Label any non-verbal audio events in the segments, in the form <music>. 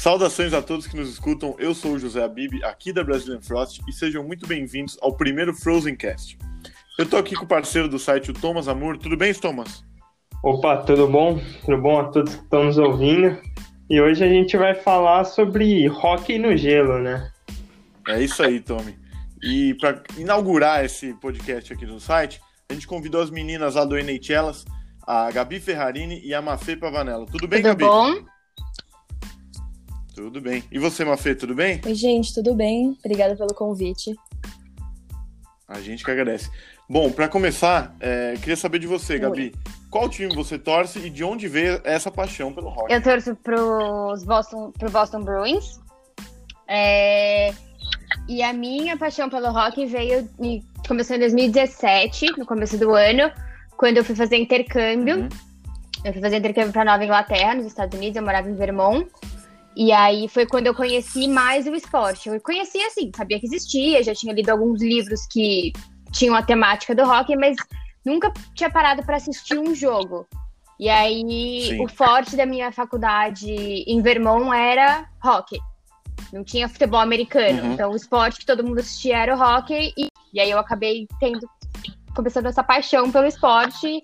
Saudações a todos que nos escutam. Eu sou o José Abib, aqui da Brazilian Frost, e sejam muito bem-vindos ao primeiro Frozen Cast. Eu tô aqui com o parceiro do site, o Thomas Amor. Tudo bem, Thomas? Opa, tudo bom? Tudo bom a todos que estão nos ouvindo? E hoje a gente vai falar sobre hockey no gelo, né? É isso aí, Tommy. E para inaugurar esse podcast aqui no site, a gente convidou as meninas lá do NHLas, a Gabi Ferrarini e a Mafê Pavanello. Tudo bem, tudo Gabi? bom? Tudo bem. E você, Mafê, tudo bem? Oi, gente, tudo bem? Obrigada pelo convite. A gente que agradece. Bom, para começar, é, queria saber de você, Gabi. Qual time você torce e de onde veio essa paixão pelo hockey? Eu torço pros Boston, pro Boston Bruins. É, e a minha paixão pelo hockey veio começou em 2017, no começo do ano, quando eu fui fazer intercâmbio. Uhum. Eu fui fazer intercâmbio para Nova Inglaterra, nos Estados Unidos, eu morava em Vermont. E aí foi quando eu conheci mais o esporte. Eu conhecia assim, sabia que existia, já tinha lido alguns livros que tinham a temática do hockey, mas nunca tinha parado para assistir um jogo. E aí Sim. o forte da minha faculdade em Vermont era hockey. Não tinha futebol americano. Uhum. Então o esporte que todo mundo assistia era o hockey. E, e aí eu acabei tendo começando essa paixão pelo esporte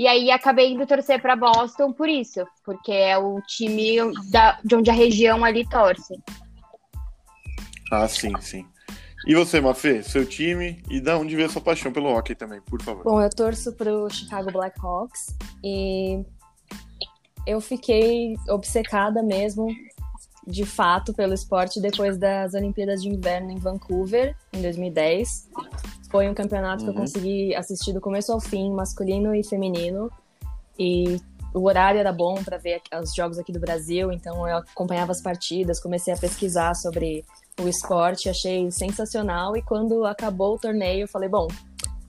e aí acabei indo torcer para Boston por isso, porque é o time da, de onde a região ali torce. Ah, sim, sim. E você, Mafê, seu time e da onde veio a sua paixão pelo hockey também, por favor. Bom, eu torço pro Chicago Blackhawks e eu fiquei obcecada mesmo, de fato, pelo esporte depois das Olimpíadas de Inverno em Vancouver, em 2010. Foi um campeonato uhum. que eu uhum. consegui assistir do começo ao fim, masculino e feminino. E o horário era bom para ver os jogos aqui do Brasil, então eu acompanhava as partidas, comecei a pesquisar sobre o esporte, achei sensacional. E quando acabou o torneio, eu falei: bom,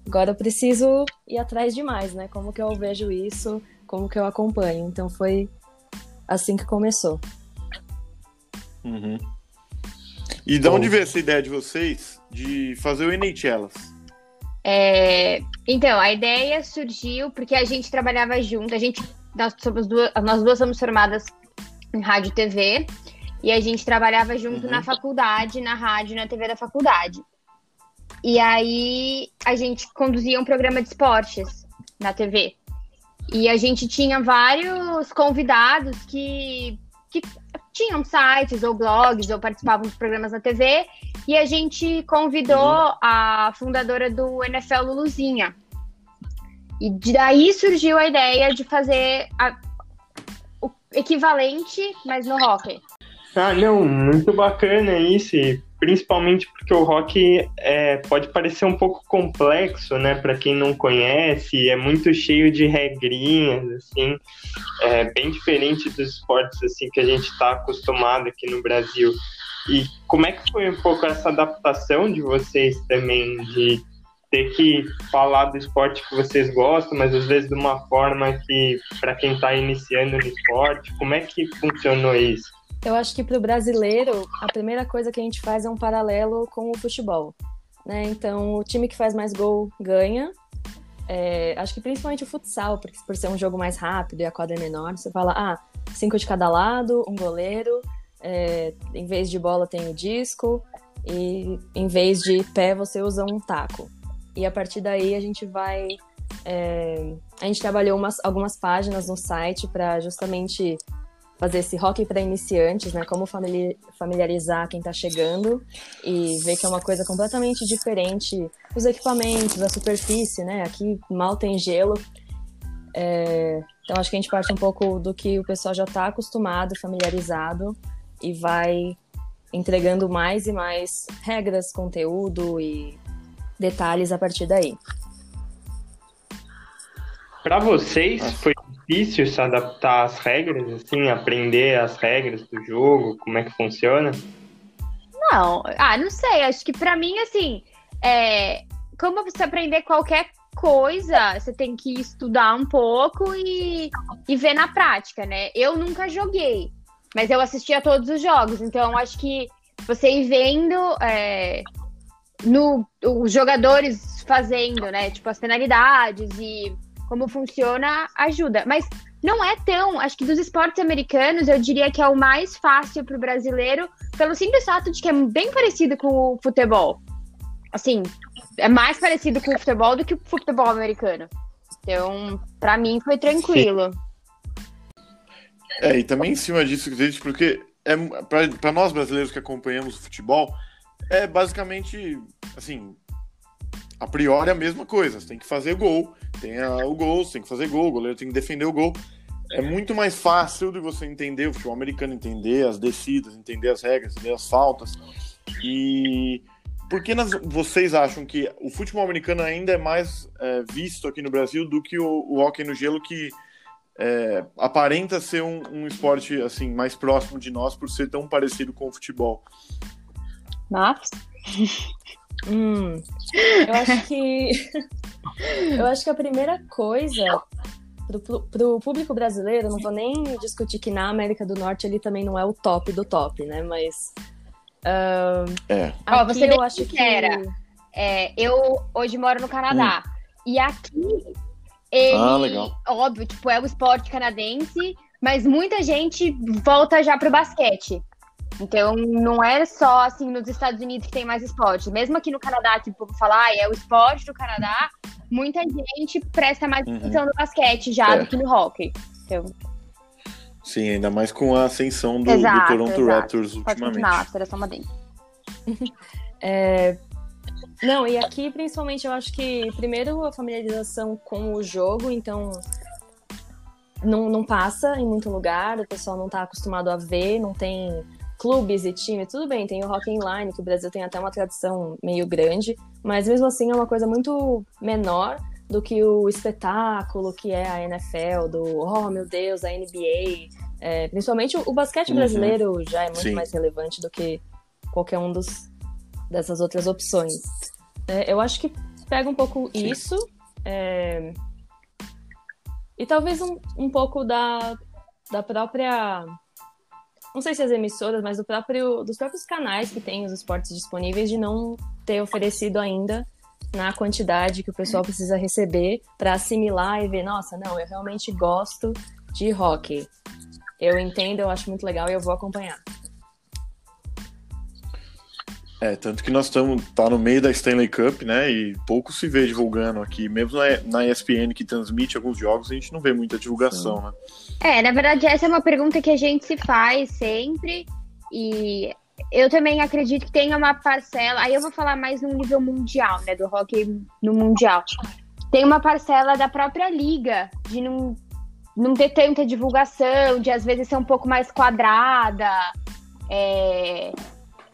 agora eu preciso ir atrás de mais, né? Como que eu vejo isso, como que eu acompanho. Então foi assim que começou. Uhum. E de onde veio essa ideia de vocês de fazer o NHLas? É, então, a ideia surgiu porque a gente trabalhava junto, a gente, nós, somos duas, nós duas somos formadas em rádio e TV, e a gente trabalhava junto uhum. na faculdade, na rádio na TV da faculdade. E aí a gente conduzia um programa de esportes na TV. E a gente tinha vários convidados que, que tinham sites ou blogs ou participavam dos programas na TV. E a gente convidou uhum. a fundadora do NFL Luluzinha. E daí surgiu a ideia de fazer a, o equivalente, mas no hockey. Ah, não, muito bacana isso, e principalmente porque o rock é, pode parecer um pouco complexo, né, para quem não conhece, é muito cheio de regrinhas, assim, é bem diferente dos esportes assim que a gente está acostumado aqui no Brasil. E como é que foi um pouco essa adaptação de vocês também de ter que falar do esporte que vocês gostam, mas às vezes de uma forma que para quem está iniciando no esporte, como é que funcionou isso? Eu acho que para o brasileiro, a primeira coisa que a gente faz é um paralelo com o futebol. Né? Então, o time que faz mais gol ganha. É, acho que principalmente o futsal, porque por ser um jogo mais rápido e a quadra é menor, você fala, ah, cinco de cada lado, um goleiro, é, em vez de bola tem o disco, e em vez de pé você usa um taco. E a partir daí a gente vai. É, a gente trabalhou umas, algumas páginas no site para justamente fazer esse hockey para iniciantes, né? Como familiarizar quem está chegando e ver que é uma coisa completamente diferente. Os equipamentos, a superfície, né? Aqui mal tem gelo. É... Então acho que a gente parte um pouco do que o pessoal já está acostumado, familiarizado e vai entregando mais e mais regras, conteúdo e detalhes a partir daí. Para vocês, foi difícil se adaptar às regras, assim, aprender as regras do jogo, como é que funciona? Não, ah, não sei. Acho que para mim, assim, é, como você aprender qualquer coisa, você tem que estudar um pouco e, e ver na prática, né? Eu nunca joguei, mas eu assistia todos os jogos, então acho que você ir vendo é, no, os jogadores fazendo, né? Tipo, as penalidades e como funciona ajuda. Mas não é tão. Acho que dos esportes americanos, eu diria que é o mais fácil para o brasileiro, pelo simples fato de que é bem parecido com o futebol. Assim, é mais parecido com o futebol do que o futebol americano. Então, para mim foi tranquilo. É, e também em cima disso, porque é, para nós brasileiros que acompanhamos o futebol, é basicamente, assim, a priori a mesma coisa. Você tem que fazer gol, tem a, o gol, você tem que fazer gol, o goleiro tem que defender o gol. É muito mais fácil de você entender o futebol americano, entender as descidas, entender as regras, entender as faltas. E por que nas, vocês acham que o futebol americano ainda é mais é, visto aqui no Brasil do que o, o hockey no gelo, que é, aparenta ser um, um, esporte assim mais próximo de nós por ser tão parecido com o futebol? Nossa. <laughs> Hum, eu acho que. <laughs> eu acho que a primeira coisa para o público brasileiro, não vou nem discutir que na América do Norte ele também não é o top do top, né? Mas. Uh, é. Ó, você eu acho que. Era. É, eu hoje moro no Canadá. Hum. E aqui. Ele, ah, legal. óbvio, tipo, é o esporte canadense, mas muita gente volta já pro basquete. Então, não é só assim nos Estados Unidos que tem mais esporte. Mesmo aqui no Canadá, que o povo fala, ah, é o esporte do Canadá, muita gente presta mais uhum. atenção no basquete já é. do que no hockey. Então... Sim, ainda mais com a ascensão do, exato, do Toronto exato. Raptors ultimamente. Pode continuar, uma dentro. <laughs> é... Não, e aqui principalmente eu acho que primeiro a familiarização com o jogo, então não, não passa em muito lugar, o pessoal não está acostumado a ver, não tem clubes e time, tudo bem, tem o Rock Line, que o Brasil tem até uma tradição meio grande, mas mesmo assim é uma coisa muito menor do que o espetáculo que é a NFL, do oh meu Deus, a NBA. É, principalmente o, o basquete uhum. brasileiro já é muito Sim. mais relevante do que qualquer um dos, dessas outras opções. É, eu acho que pega um pouco Sim. isso. É, e talvez um, um pouco da, da própria não sei se as emissoras, mas do próprio, dos próprios canais que têm os esportes disponíveis de não ter oferecido ainda na quantidade que o pessoal precisa receber para assimilar e ver, nossa, não, eu realmente gosto de hockey. Eu entendo, eu acho muito legal e eu vou acompanhar. É, tanto que nós estamos tá no meio da Stanley Cup, né? E pouco se vê divulgando aqui. Mesmo na, na ESPN que transmite alguns jogos, a gente não vê muita divulgação, Sim. né? É, na verdade, essa é uma pergunta que a gente se faz sempre. E eu também acredito que tenha uma parcela. Aí eu vou falar mais no nível mundial, né? Do hockey no mundial. Tem uma parcela da própria liga de não, não ter tanta divulgação, de às vezes ser um pouco mais quadrada. É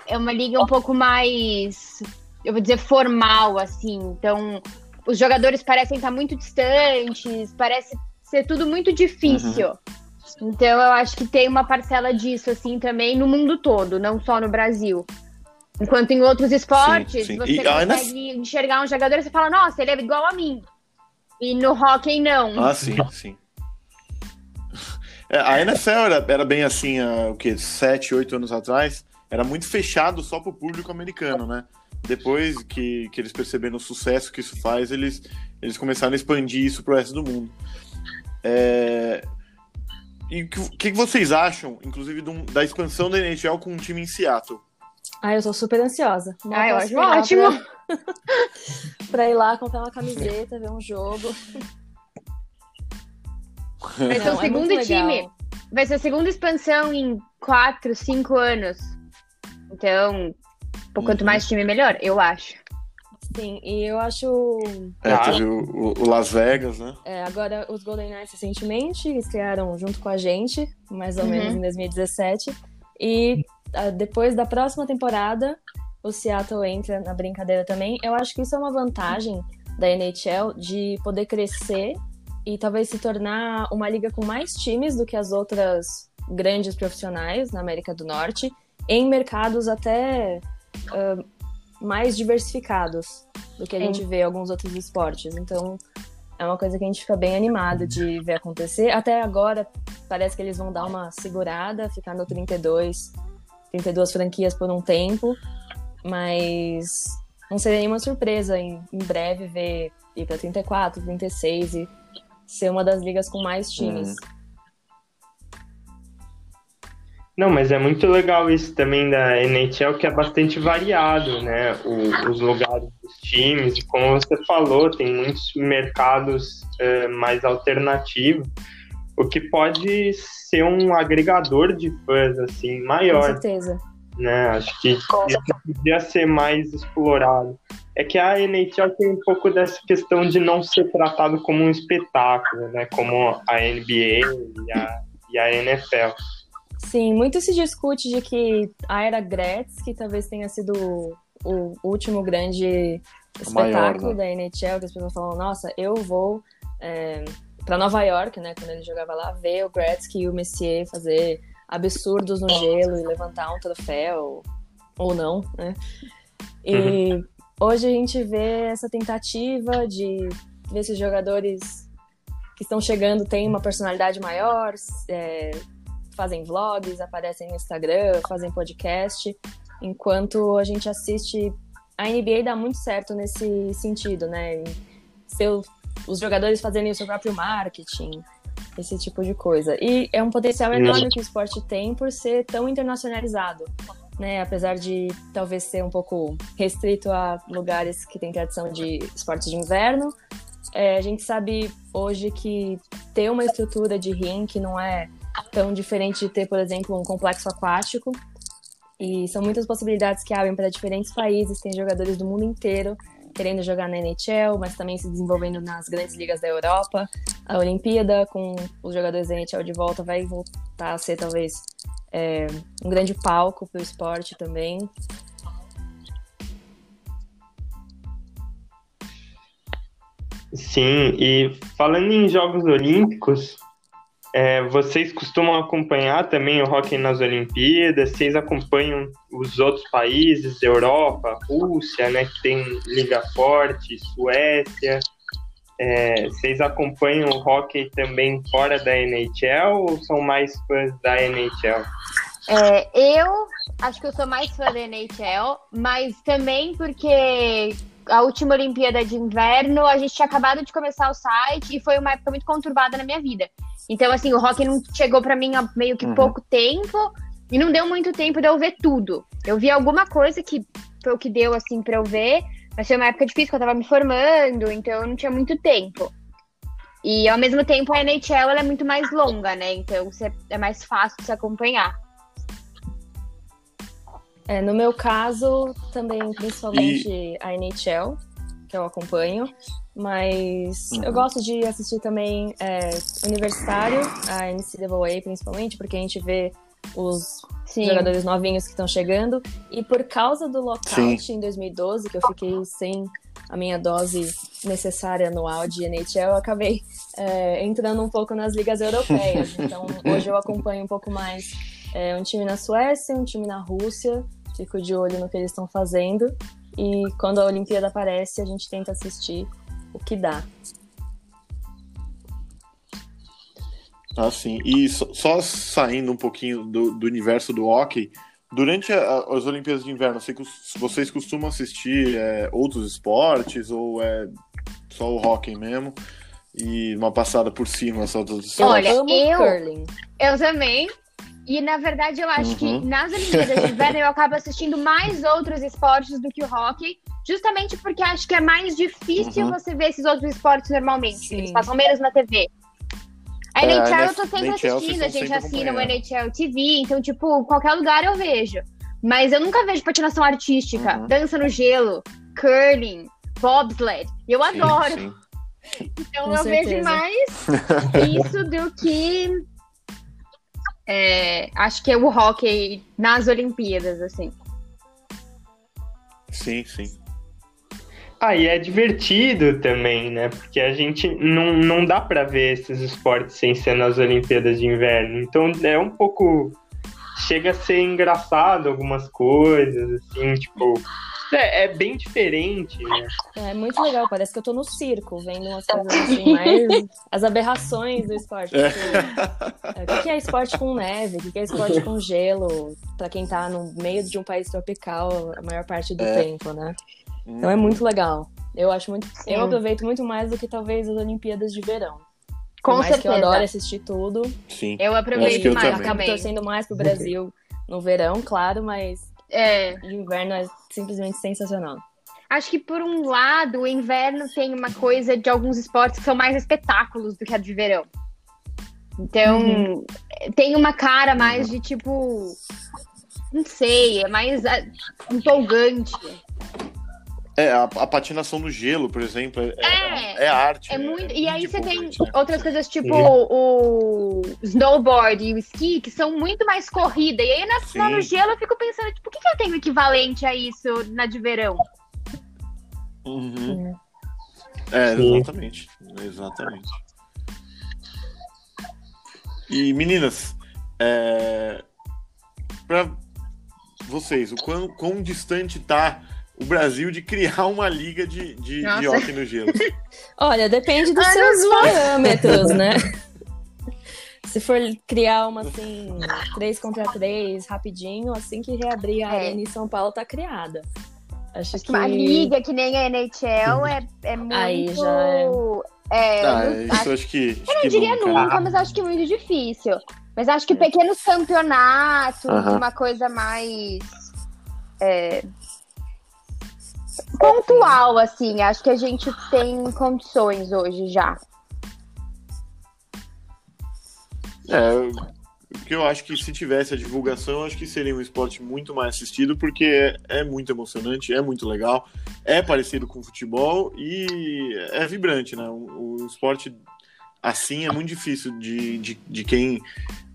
é uma liga um pouco mais, eu vou dizer, formal, assim. Então, os jogadores parecem estar muito distantes, parece ser tudo muito difícil. Uhum. Então, eu acho que tem uma parcela disso, assim, também no mundo todo, não só no Brasil. Enquanto em outros esportes, sim, sim. você e consegue enxergar um jogador e você fala, nossa, ele é igual a mim. E no hockey, não. Ah, sim, sim. É, a NFL era, era bem assim, há, o quê? Sete, oito anos atrás era muito fechado só para o público americano, né? Depois que, que eles perceberam o sucesso que isso faz, eles, eles começaram a expandir isso para o resto do mundo. É... E o que, que, vocês acham, inclusive, da expansão da NHL com um time em Seattle? Ah, eu sou super ansiosa. ah, eu acho ótimo. Pra... <laughs> pra ir lá comprar uma camiseta, ver um jogo. Vai ser o é segundo é time. Vai ser a segunda expansão em quatro, cinco anos. Então, por quanto uhum. mais time, melhor, eu acho. Sim, e eu acho. É, teve o, o, Las Vegas, né? É, agora os Golden Knights recentemente estrearam junto com a gente, mais ou uhum. menos em 2017. E a, depois da próxima temporada, o Seattle entra na brincadeira também. Eu acho que isso é uma vantagem da NHL de poder crescer e talvez se tornar uma liga com mais times do que as outras grandes profissionais na América do Norte em mercados até uh, mais diversificados do que a gente vê em alguns outros esportes. Então, é uma coisa que a gente fica bem animado de ver acontecer. Até agora, parece que eles vão dar uma segurada, ficar no 32, 32 franquias por um tempo, mas não seria nenhuma surpresa em, em breve ver ir para 34, 36 e ser uma das ligas com mais times. Uhum. Não, mas é muito legal isso também da NHL, que é bastante variado, né? O, os lugares dos times, e como você falou, tem muitos mercados é, mais alternativos, o que pode ser um agregador de fãs, assim, maior. Com certeza. Né? Acho que isso podia ser mais explorado. É que a NHL tem um pouco dessa questão de não ser tratado como um espetáculo, né? Como a NBA e a, e a NFL. Sim, muito se discute de que a era Gretzky talvez tenha sido o último grande espetáculo maior, né? da NHL, que as pessoas falam, nossa, eu vou é, para Nova York, né, quando ele jogava lá, ver o Gretzky e o Messier fazer absurdos no gelo e levantar um troféu, ou não, né? E uhum. hoje a gente vê essa tentativa de ver se os jogadores que estão chegando têm uma personalidade maior, é, fazem vlogs, aparecem no Instagram, fazem podcast, enquanto a gente assiste. A NBA dá muito certo nesse sentido, né? Seu, os jogadores fazerem o seu próprio marketing, esse tipo de coisa. E é um potencial enorme que o esporte tem por ser tão internacionalizado. Né, apesar de talvez ser um pouco restrito a lugares que têm tradição de esportes de inverno, é, a gente sabe hoje que ter uma estrutura de rink não é tão diferente de ter, por exemplo, um complexo aquático. E são muitas possibilidades que abrem para diferentes países, tem jogadores do mundo inteiro querendo jogar na NHL, mas também se desenvolvendo nas grandes ligas da Europa. A Olimpíada, com os jogadores da NHL de volta, vai voltar a ser talvez é, um grande palco para o esporte também. Sim, e falando em Jogos Olímpicos, é, vocês costumam acompanhar também o hockey nas Olimpíadas? Vocês acompanham os outros países, Europa, Rússia, né, que tem liga forte, Suécia? É, vocês acompanham o hockey também fora da NHL ou são mais fãs da NHL? É, eu acho que eu sou mais fã da NHL, mas também porque a última Olimpíada de Inverno a gente tinha acabado de começar o site e foi uma época muito conturbada na minha vida. Então, assim, o rock não chegou para mim há meio que uhum. pouco tempo e não deu muito tempo de eu ver tudo. Eu vi alguma coisa que foi o que deu, assim, pra eu ver, mas foi uma época difícil, que eu tava me formando, então eu não tinha muito tempo. E ao mesmo tempo a NHL ela é muito mais longa, né? Então é mais fácil de se acompanhar. É, no meu caso, também, principalmente e... a NHL, que eu acompanho. Mas uhum. eu gosto de assistir também é, Universitário, a NCAA principalmente, porque a gente vê os Sim. jogadores novinhos que estão chegando. E por causa do lockout Sim. em 2012, que eu fiquei sem a minha dose necessária anual de NHL, eu acabei é, entrando um pouco nas ligas europeias. <laughs> Então hoje eu acompanho um pouco mais é, um time na Suécia, um time na Rússia, fico de olho no que eles estão fazendo. E quando a Olimpíada aparece, a gente tenta assistir o que dá. Ah, sim. E só, só saindo um pouquinho do, do universo do hockey, durante a, as Olimpíadas de Inverno, vocês costumam assistir é, outros esportes ou é só o hockey mesmo? E uma passada por cima só dos Olha, eu, eu também. E na verdade eu acho uhum. que nas Olimpíadas de Inverno eu acabo assistindo mais outros esportes do que o hockey, justamente porque acho que é mais difícil uhum. você ver esses outros esportes normalmente. Sim. Eles passam menos na TV. A é, NHL eu tô sempre assistindo, a gente assina o NHL TV, então, tipo, qualquer lugar eu vejo. Mas eu nunca vejo patinação artística, uhum. dança no gelo, curling, bobsled. Eu sim, adoro. Sim. <laughs> Então Com eu certeza. vejo mais <laughs> isso do que é, acho que é o hockey nas Olimpíadas, assim. Sim, sim. Ah, e é divertido também, né? Porque a gente não, não dá para ver esses esportes sem ser nas Olimpíadas de Inverno. Então é um pouco. Chega a ser engraçado algumas coisas, assim, tipo. É, é, bem diferente, né? É muito legal, parece que eu tô no circo, vendo umas coisas assim, mais as aberrações do esporte. É. Porque, é, o que é esporte com neve? O que é esporte com gelo? Pra quem tá no meio de um país tropical a maior parte do é. tempo, né? Então é muito legal. Eu acho muito. Sim. Eu aproveito muito mais do que talvez as Olimpíadas de verão. Com Por mais que eu certeza. adoro assistir tudo. Sim. Eu aproveito eu mais também. acabo torcendo mais pro Brasil no verão, claro, mas É, de inverno é simplesmente sensacional. acho que por um lado, o inverno tem uma coisa de alguns esportes que são mais espetáculos do que a de verão. Então, Uhum. tem uma cara mais de tipo. Não sei, é mais ah, empolgante. É, a, a patinação no gelo, por exemplo, é, É, é arte. É né? muito. E aí você tem né? outras coisas tipo Sim. o snowboard e o esqui, que são muito mais corrida. E aí na, no gelo eu fico pensando, tipo, o que, que eu tenho equivalente a isso na de verão? Uhum. É, exatamente. Exatamente. E meninas, é... para vocês, o quão, quão distante tá o Brasil de criar uma liga de, de, Nossa. de hockey no gelo? <laughs> Olha, depende dos Ah, seus parâmetros, né? <laughs> Se for criar uma assim, 3 contra 3, rapidinho, assim que reabrir a É. arena em São Paulo tá criada. Acho, Acho que uma liga que nem a NHL é, é muito. Aí já é- é, Ah, isso eu acho que. acho Eu não que diria nunca. nunca, mas acho que é muito difícil. Mas acho que pequenos campeonatos, Aham. uma coisa mais. é, pontual, assim. Acho que a gente tem condições hoje já. É, porque eu acho que se tivesse a divulgação, eu acho que seria um esporte muito mais assistido, porque é, é muito emocionante, é muito legal, é parecido com futebol e é vibrante, né? O, o esporte assim é muito difícil de, de, de quem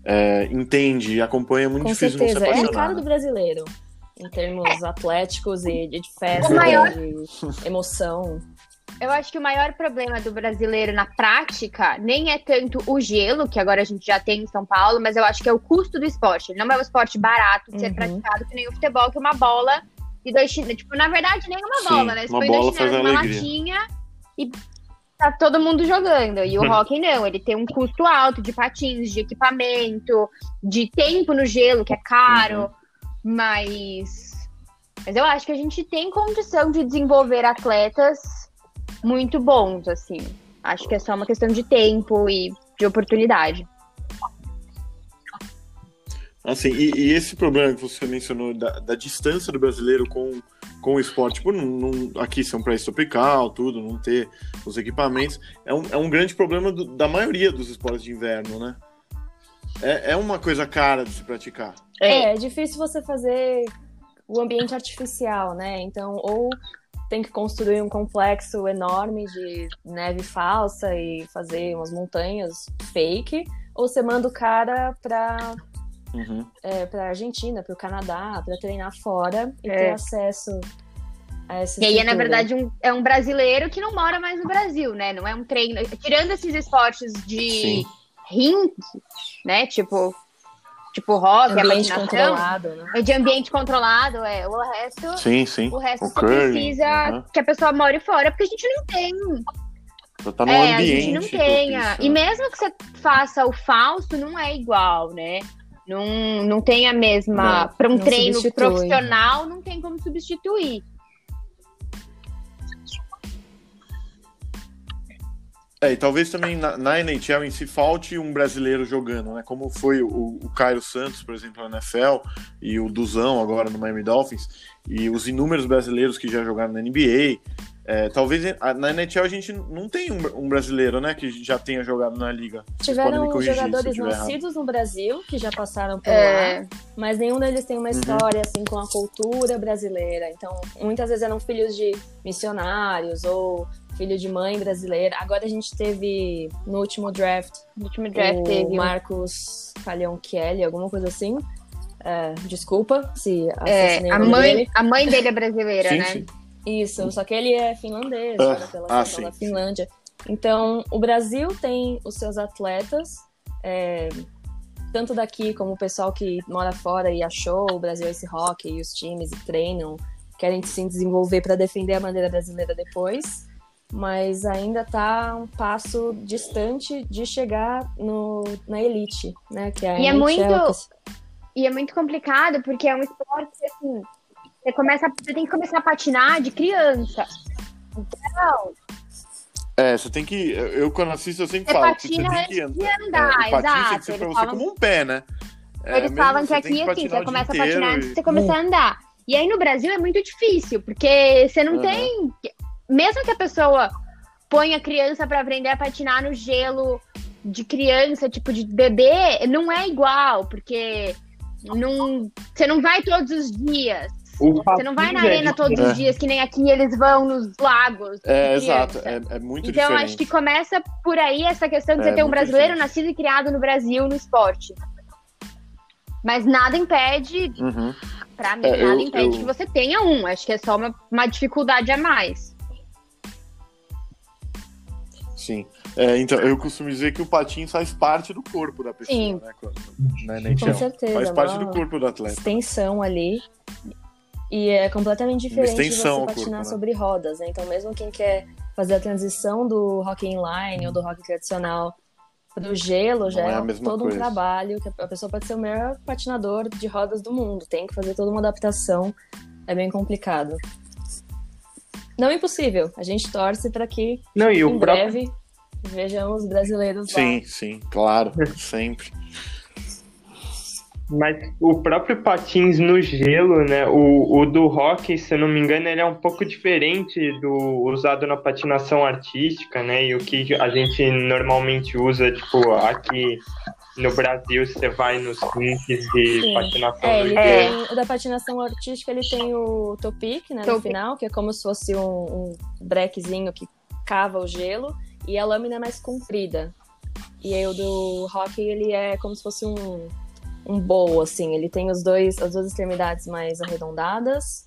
é, entende e acompanha, é muito Com difícil certeza, não se é a apaixonar. cara do né? brasileiro. Em termos atléticos e de festa, maior- de emoção. Eu acho que o maior problema do brasileiro na prática nem é tanto o gelo, que agora a gente já tem em São Paulo, mas eu acho que é o custo do esporte. Ele não é um esporte barato de ser Uhum. praticado, que nem o futebol, que é uma bola e dois chinelos. Tipo, na verdade, nem uma Sim, bola, né? Você uma põe bola dois faz chinelos numa alegria. latinha e tá todo mundo jogando. E o <laughs> hockey não, ele tem um custo alto de patins, de equipamento, de tempo no gelo, que é caro, mas. Mas eu acho que a gente tem condição de desenvolver atletas muito bons, assim. Acho que é só uma questão de tempo e de oportunidade. Assim, e, e esse problema que você mencionou da, da distância do brasileiro com, com o esporte, por não, não- aqui ser um país tropical, tudo, não ter os equipamentos, é um, é um grande problema do- da maioria dos esportes de inverno, né? É, é uma coisa cara de se praticar. É, é difícil você fazer o ambiente artificial, né? Então, ou tem que construir um complexo enorme de neve falsa e fazer umas montanhas fake, ou você manda o cara pra, Uhum. é, pra Argentina, pro Canadá, pra treinar fora e É. ter acesso a essa E aí, é, na verdade, um, é um brasileiro que não mora mais no Brasil, né? Não é um treino. Tirando esses esportes de Sim. rink, né? Tipo, tipo rock, a ambiente patinação, controlado, né? de ambiente controlado, é. O resto, Sim, sim. o resto O você curling, precisa que a pessoa more fora, porque a gente não tem. Pra tá no é, a ambiente. gente não tenha. propício, E né? mesmo que você faça o falso, não é igual, né? Não, não tem a mesma. Para um não treino substitui. profissional, não tem como substituir. É, e talvez também na, na NHL em si falte um brasileiro jogando, né? Como foi o, o Cairo Santos, por exemplo, na NFL, e o Duzão agora no Miami Dolphins, e os inúmeros brasileiros que já jogaram na NBA. É, talvez a- na NHL a gente não tem um, um brasileiro, né, que já tenha jogado na liga. Vocês Tiveram jogadores errado. nascidos no Brasil que já passaram por É, lá, mas nenhum deles tem uma Uhum. história assim com a cultura brasileira. Então, muitas vezes eram filhos de missionários ou filho de mãe brasileira. Agora a gente teve no último draft no último draft o teve. Marcos Calhão Kelly, alguma coisa assim. É, desculpa se É, a, mãe, dele. a mãe dele é brasileira, Sim, né? sim. Isso, só que ele é finlandês, Ah, pela ah, da sim, Finlândia. Então, o Brasil tem os seus atletas, é, tanto daqui como o pessoal que mora fora e achou o Brasil esse hockey e os times e treinam, querem se desenvolver para defender a bandeira brasileira depois, mas ainda está um passo distante de chegar no, na elite, né? Que é a E é NHL, muito- que- E é muito complicado porque é um esporte que, assim, você, começa, você tem que começar a patinar de criança. Então, É, você tem que. Eu, quando assisto, eu sempre Você falo que você patina tem que antes de andar. é, o patins tem que exato, pra você falam- como um pé, né? É, Eles falam que você aqui, assim, você começa a patinar antes de você começar a andar. E aí no Brasil é muito difícil, porque você não Aham. tem. Mesmo que a pessoa ponha a criança pra aprender a patinar no gelo de criança, tipo de bebê, não é igual, porque não, você não vai todos os dias. Você não vai na é arena todos diferente. os dias, que nem aqui eles vão nos lagos. É, exato. É, é muito Então, diferente. acho que começa por aí essa questão de É, você ter um brasileiro diferente. nascido e criado no Brasil no esporte. Mas nada impede, Uhum. pra mim, É, nada eu- impede eu- que você tenha um. Acho que é só uma, uma dificuldade a mais. Sim. É, então, eu costumo dizer que o patins faz parte do corpo da pessoa, Sim. né? Né? Com certeza. Faz parte do corpo do atleta. Extensão ali. E é completamente diferente de extensão você patinar corpo, né? sobre rodas, né? Então, mesmo quem quer fazer a transição do hockey inline ou do hockey tradicional pro gelo, já Não é é, todo coisa. um trabalho que a pessoa pode ser o melhor patinador de rodas do mundo. Tem que fazer toda uma adaptação. É bem complicado. Não é impossível. A gente torce para que Não, e em o próprio breve vejamos brasileiros lá. Sim, sim, claro. Sempre. Mas o próprio patins no gelo, né? O, o do hockey, se eu não me engano, ele é um pouco diferente do usado na patinação artística, né? E o que a gente normalmente usa, tipo, aqui no Brasil, você vai nos rinks de Sim. patinação É, no ele gelo. tem, o da patinação artística, ele tem o topic, né, no Topic. final, que é como se fosse um, um brequezinho que cava o gelo, e a lâmina é mais comprida. E aí o do hockey, ele é como se fosse um, um bowl, assim, ele tem os dois, as duas extremidades mais arredondadas,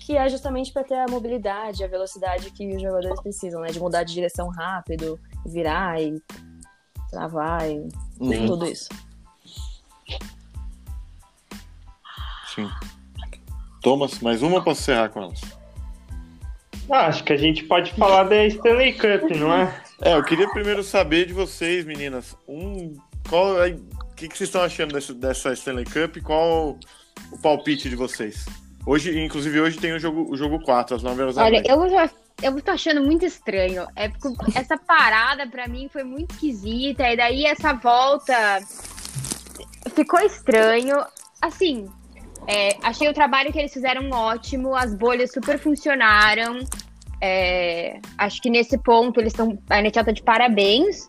que é justamente para ter a mobilidade, a velocidade que os jogadores precisam, né, de mudar de direção rápido, virar e travar e Uhum. tudo isso. Sim. Thomas, mais uma pra encerrar com elas. Ah, acho que a gente pode falar da Stanley Cup, não é? É, eu queria primeiro saber de vocês, meninas, um. Qual é. O que, que vocês estão achando desse, dessa Stanley Cup? Qual o palpite de vocês? Hoje, inclusive, hoje tem o jogo, o jogo 4, às 9 horas da Olha, eu já eu tô achando muito estranho. É porque essa parada pra mim foi muito esquisita. E daí essa volta ficou estranho. Assim, é, achei o trabalho que eles fizeram ótimo, as bolhas super funcionaram. É, acho que nesse ponto eles estão. A NHL tá de parabéns.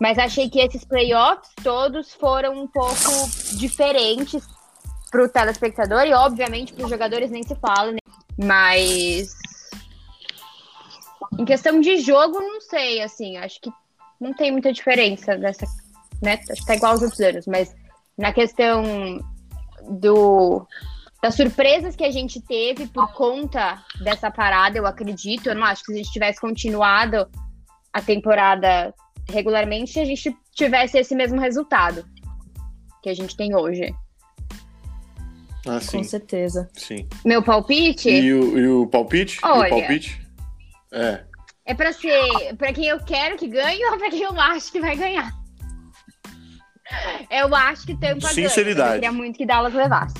Mas achei que esses playoffs todos foram um pouco diferentes pro telespectador e, obviamente, pros jogadores nem se fala, né? Mas. Em questão de jogo, não sei, assim, acho que não tem muita diferença dessa, né? Acho que tá igual aos outros anos, mas na questão do das surpresas que a gente teve por conta dessa parada, eu acredito, eu não acho que se a gente tivesse continuado a temporada regularmente, a gente tivesse esse mesmo resultado que a gente tem hoje. Ah, sim. Com certeza. Sim. Meu palpite E o, e o palpite? E Olha. o palpite? É. é pra ser pra quem eu quero que ganhe ou pra quem eu acho que vai ganhar? Eu acho que Tampa ganha. Sinceridade. mas Eu queria muito que Dallas levasse.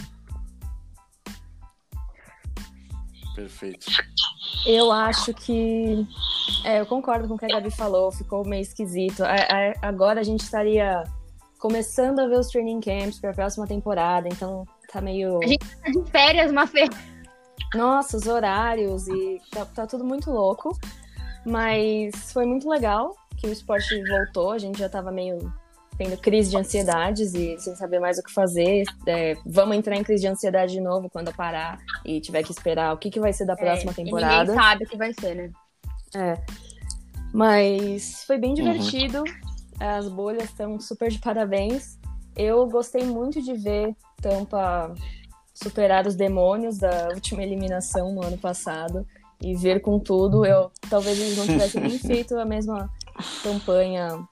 Perfeito. Eu acho que. É, eu concordo com o que a Gabi falou, ficou meio esquisito. A- a- agora a gente estaria começando a ver os training camps para a próxima temporada, então tá meio. A gente tá de férias, uma feira. Nossa, os horários e tá, tá tudo muito louco. Mas foi muito legal que o esporte voltou, a gente já tava meio tendo crise de ansiedades e sem saber mais o que fazer. É, vamos entrar em crise de ansiedade de novo quando eu parar e tiver que esperar o que, que vai ser da próxima É, e temporada. ninguém sabe o que vai ser, né? É. Mas foi bem divertido. As bolhas estão super de parabéns. Eu gostei muito de ver Tampa superar os demônios da última eliminação no ano passado e ver com tudo. Eu talvez eles não tivessem nem <laughs> feito a mesma campanha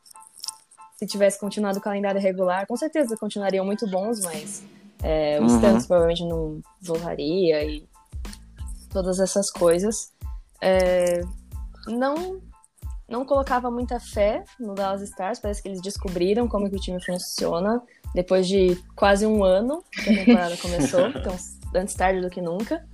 se tivesse continuado o calendário regular. Com certeza continuariam muito bons, mas é, o Uhum. Provavelmente não voltaria e todas essas coisas. É, não não colocava muita fé no Dallas Stars, parece que eles descobriram como que o time funciona depois de quase um ano que a temporada começou, <laughs> então antes tarde do que nunca.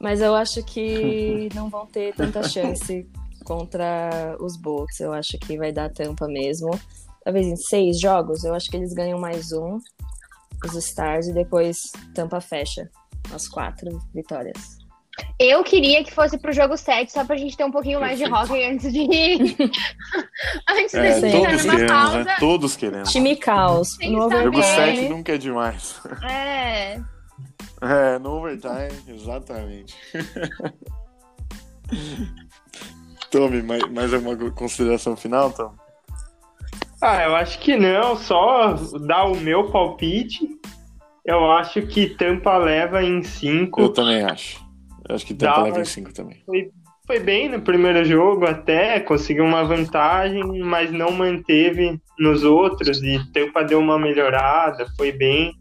Mas eu acho que <laughs> não vão ter tanta chance contra os Bolts. Eu acho que vai dar tampa mesmo. Talvez em seis jogos, eu acho que eles ganham mais um, os Stars, e depois tampa fecha as quatro vitórias. Eu queria que fosse pro jogo 7, só pra gente ter um pouquinho mais de hockey antes de. <laughs> antes É, de todos entrar numa queremos, pausa. né? Todos queremos. Time caos. No. Jogo overtime. 7 nunca é demais. É. <laughs> É, no overtime, exatamente. <laughs> Tome, mais, mais alguma consideração final, Tom? Ah, eu acho que não, só dar o meu palpite. Eu acho que Tampa leva em 5. Eu também acho. Eu acho que Tampa Dá, leva em mas- 5 também. Foi bem no primeiro jogo até, conseguiu uma vantagem, mas não manteve nos outros e deu uma melhorada, foi bem.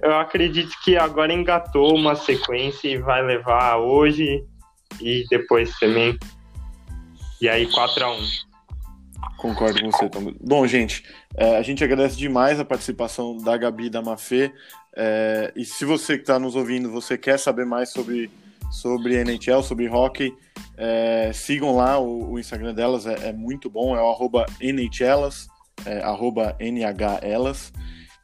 Eu acredito que agora engatou uma sequência e vai levar hoje e depois também. E aí 4 a 1 Concordo com você, Tom. Bom, gente, é, a gente agradece demais a participação da Gabi e da Mafê. É, e se você que está nos ouvindo, você quer saber mais sobre, sobre NHL, sobre hockey, é, sigam lá o, o Instagram delas, é, é muito bom, é o arroba NHLas, é, arroba NHLas.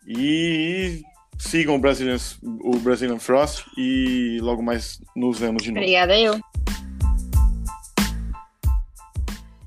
E sigam o Brazilian, o Brazilian Frost e logo mais nos vemos de novo. Obrigada, eu.